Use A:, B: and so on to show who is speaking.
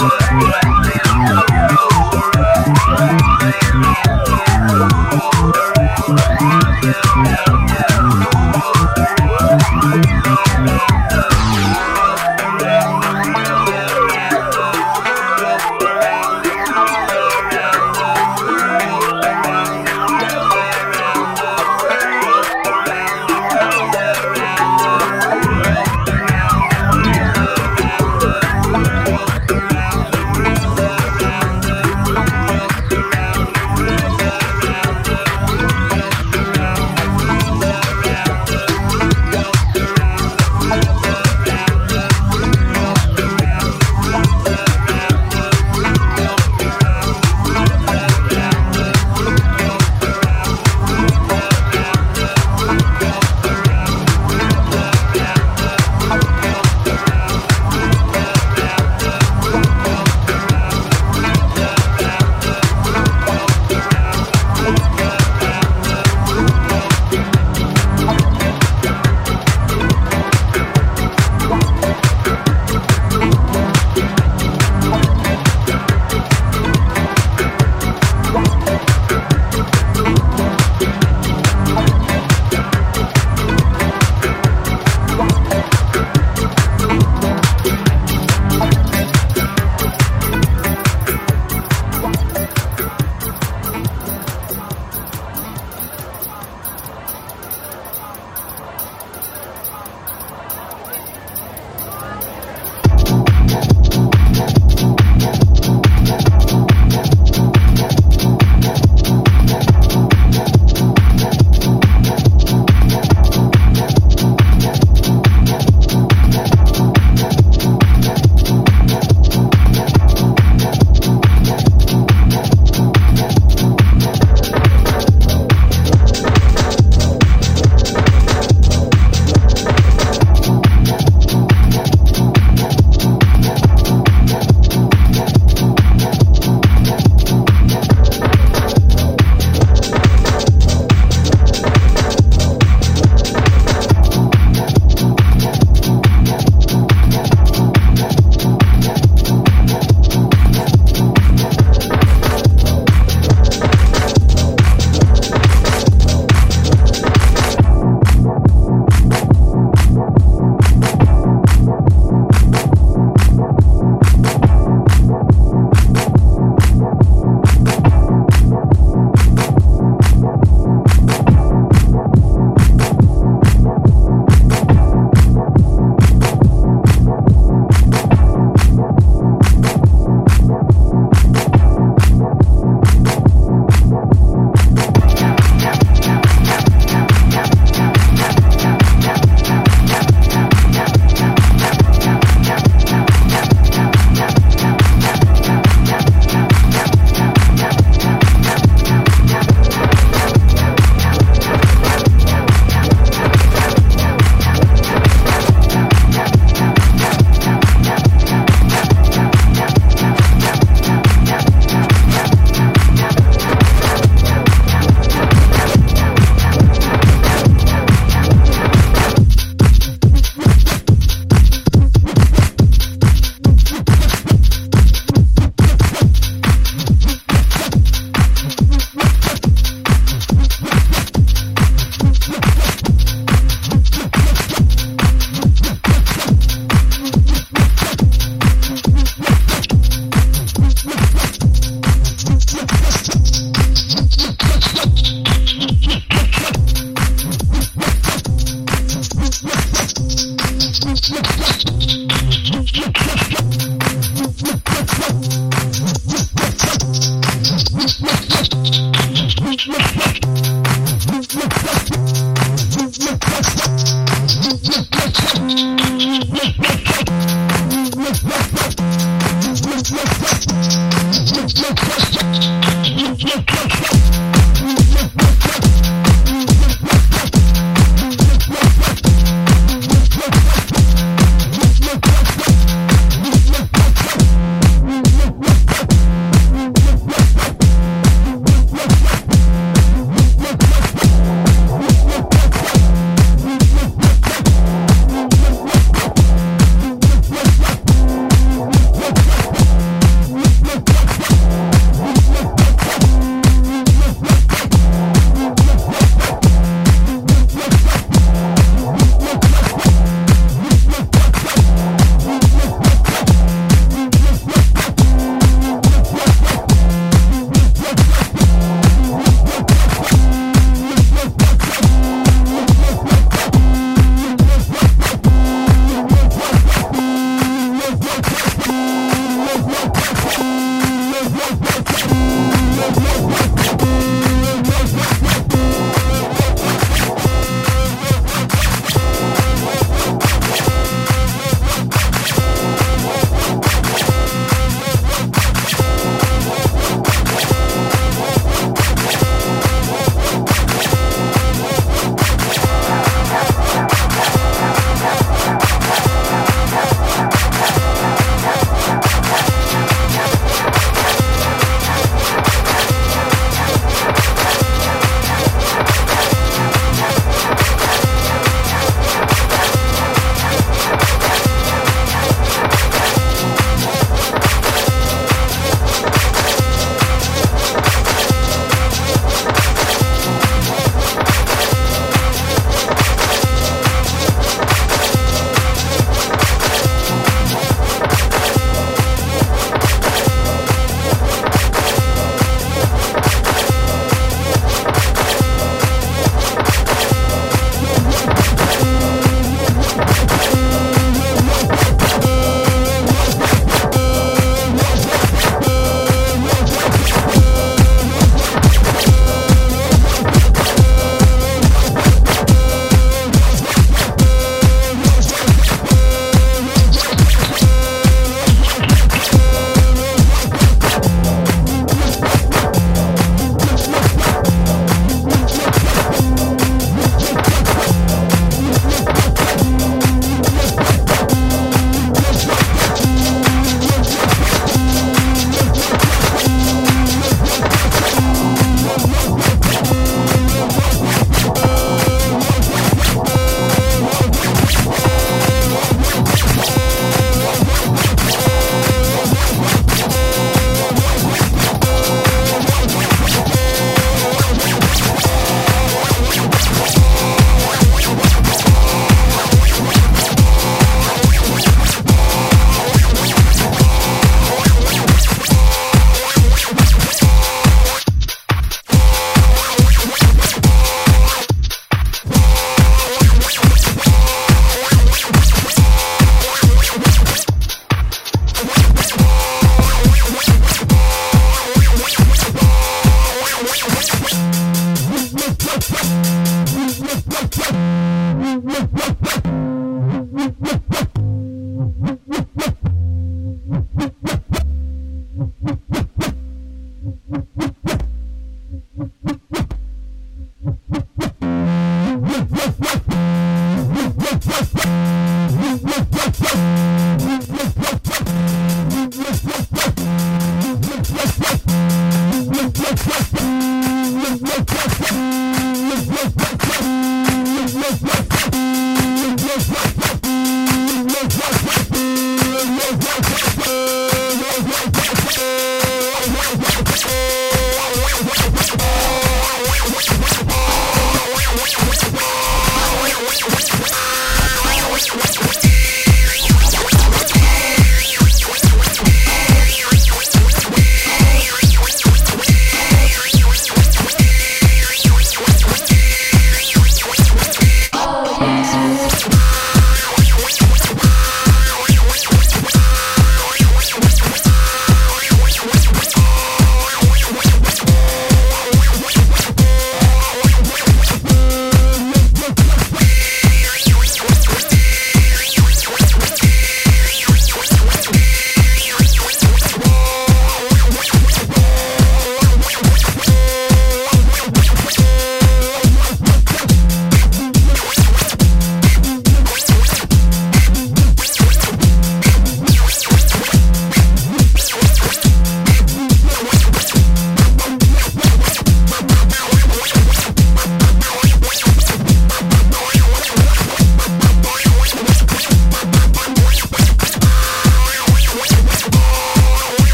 A: Let's go.